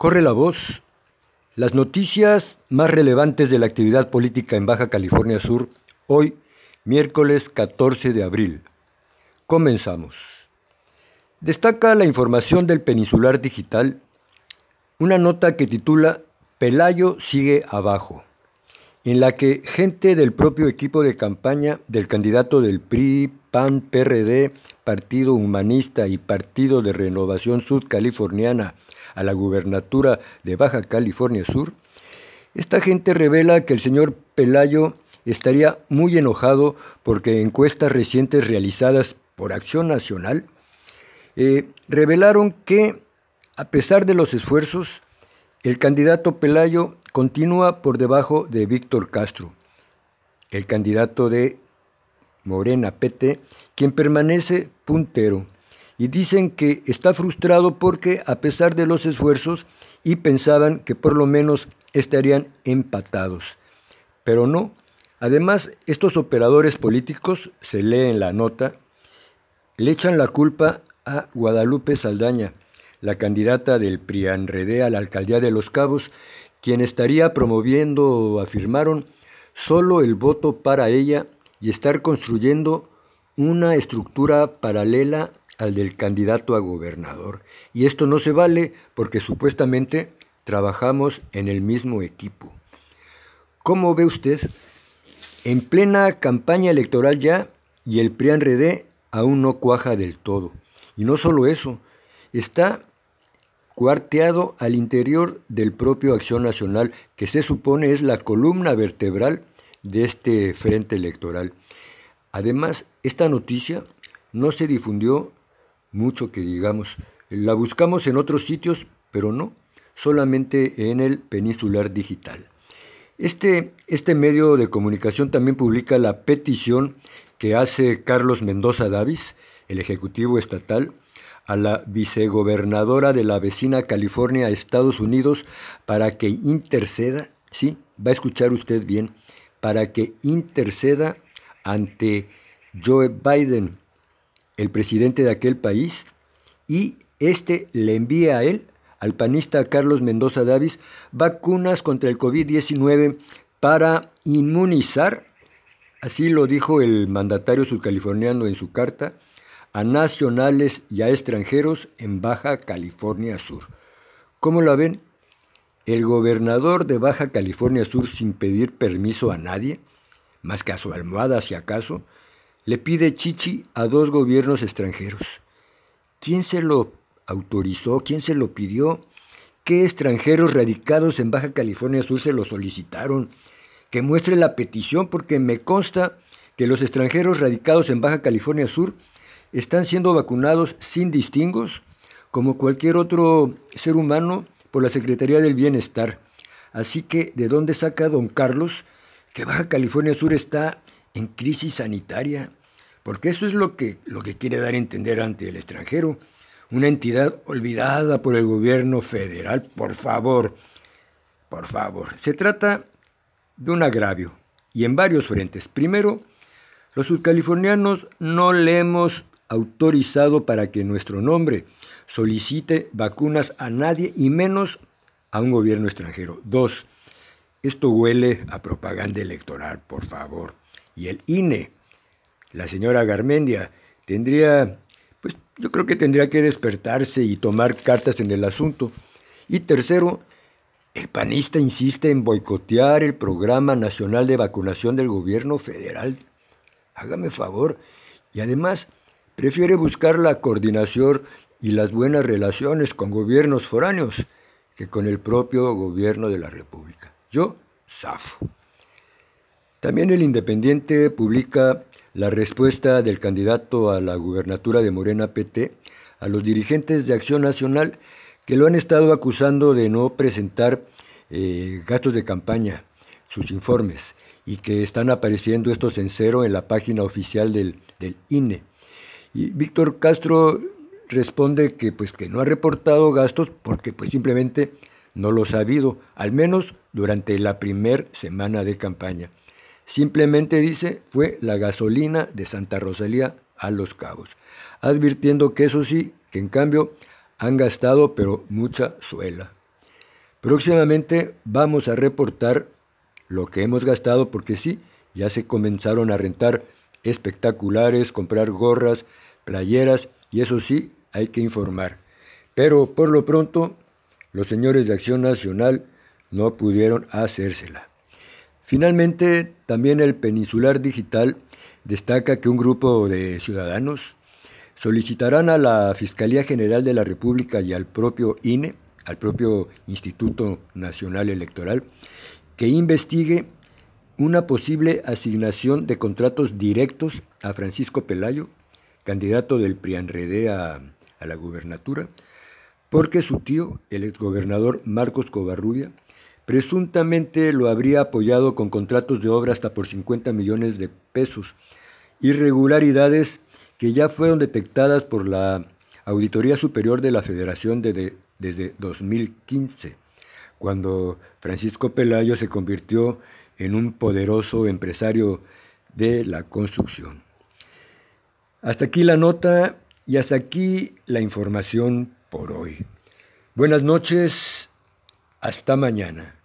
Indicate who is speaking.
Speaker 1: Corre la voz. Las noticias más relevantes de la actividad política en Baja California Sur, hoy, miércoles 14 de abril. Comenzamos. Destaca la información del Peninsular Digital, una nota que titula Pelayo sigue abajo, en la que gente del propio equipo de campaña del candidato del PRI, PAN, PRD, Partido Humanista y Partido de Renovación Sudcaliforniana, a la gubernatura de Baja California Sur, esta gente revela que el señor Pelayo estaría muy enojado porque encuestas recientes realizadas por Acción Nacional eh, revelaron que, a pesar de los esfuerzos, el candidato Pelayo continúa por debajo de Víctor Castro, el candidato de Morena PT, quien permanece puntero y dicen que está frustrado porque a pesar de los esfuerzos y pensaban que por lo menos estarían empatados. Pero no. Además, estos operadores políticos, se lee en la nota, le echan la culpa a Guadalupe Saldaña, la candidata del PRIANREDE a la alcaldía de Los Cabos, quien estaría promoviendo, afirmaron, solo el voto para ella y estar construyendo una estructura paralela al del candidato a gobernador. Y esto no se vale porque supuestamente trabajamos en el mismo equipo. ¿Cómo ve usted? En plena campaña electoral ya y el PRIAN-RD aún no cuaja del todo. Y no solo eso, está cuarteado al interior del propio Acción Nacional, que se supone es la columna vertebral de este frente electoral. Además, esta noticia no se difundió mucho que digamos. La buscamos en otros sitios, pero no, solamente en el peninsular digital. Este, este medio de comunicación también publica la petición que hace Carlos Mendoza Davis, el Ejecutivo Estatal, a la vicegobernadora de la vecina California, Estados Unidos, para que interceda, sí, va a escuchar usted bien, para que interceda ante Joe Biden el presidente de aquel país, y este le envía a él, al panista Carlos Mendoza Davis, vacunas contra el COVID-19 para inmunizar, así lo dijo el mandatario subcaliforniano en su carta, a nacionales y a extranjeros en Baja California Sur. ¿Cómo la ven? El gobernador de Baja California Sur, sin pedir permiso a nadie, más que a su almohada si acaso, le pide chichi a dos gobiernos extranjeros. ¿Quién se lo autorizó? ¿Quién se lo pidió? ¿Qué extranjeros radicados en Baja California Sur se lo solicitaron? Que muestre la petición porque me consta que los extranjeros radicados en Baja California Sur están siendo vacunados sin distingos, como cualquier otro ser humano, por la Secretaría del Bienestar. Así que, ¿de dónde saca don Carlos que Baja California Sur está en crisis sanitaria, porque eso es lo que, lo que quiere dar a entender ante el extranjero, una entidad olvidada por el gobierno federal, por favor, por favor. Se trata de un agravio, y en varios frentes. Primero, los subcalifornianos no le hemos autorizado para que nuestro nombre solicite vacunas a nadie y menos a un gobierno extranjero. Dos, esto huele a propaganda electoral, por favor y el INE. La señora Garmendia tendría, pues yo creo que tendría que despertarse y tomar cartas en el asunto. Y tercero, el panista insiste en boicotear el programa nacional de vacunación del gobierno federal. Hágame favor. Y además, prefiere buscar la coordinación y las buenas relaciones con gobiernos foráneos que con el propio gobierno de la República. Yo, zafo. También el Independiente publica la respuesta del candidato a la gubernatura de Morena PT a los dirigentes de Acción Nacional que lo han estado acusando de no presentar eh, gastos de campaña, sus informes, y que están apareciendo estos en cero en la página oficial del, del INE. Y Víctor Castro responde que, pues, que no ha reportado gastos porque pues, simplemente no los ha habido, al menos durante la primera semana de campaña. Simplemente dice, fue la gasolina de Santa Rosalía a Los Cabos, advirtiendo que eso sí, que en cambio han gastado pero mucha suela. Próximamente vamos a reportar lo que hemos gastado porque sí, ya se comenzaron a rentar espectaculares, comprar gorras, playeras y eso sí, hay que informar. Pero por lo pronto, los señores de Acción Nacional no pudieron hacérsela. Finalmente, también el Peninsular Digital destaca que un grupo de ciudadanos solicitarán a la Fiscalía General de la República y al propio INE, al propio Instituto Nacional Electoral, que investigue una posible asignación de contratos directos a Francisco Pelayo, candidato del PRIANREDE a, a la gubernatura, porque su tío, el exgobernador Marcos Covarrubia, presuntamente lo habría apoyado con contratos de obra hasta por 50 millones de pesos, irregularidades que ya fueron detectadas por la Auditoría Superior de la Federación desde 2015, cuando Francisco Pelayo se convirtió en un poderoso empresario de la construcción. Hasta aquí la nota y hasta aquí la información por hoy. Buenas noches, hasta mañana.